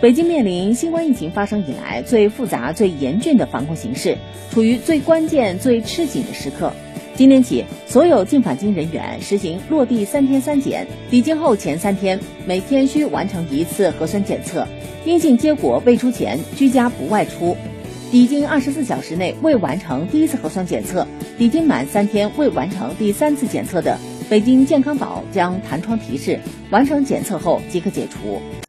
北京面临新冠疫情发生以来最复杂最严峻的防控形势处于最关键最吃紧的时刻。今天起所有进返京人员实行落地三天三检抵京后前三天每天需完成一次核酸检测阴性结果未出前居家不外出。抵京二十四小时内未完成第一次核酸检测抵京满三天未完成第三次检测的北京健康宝将弹窗提示完成检测后即可解除。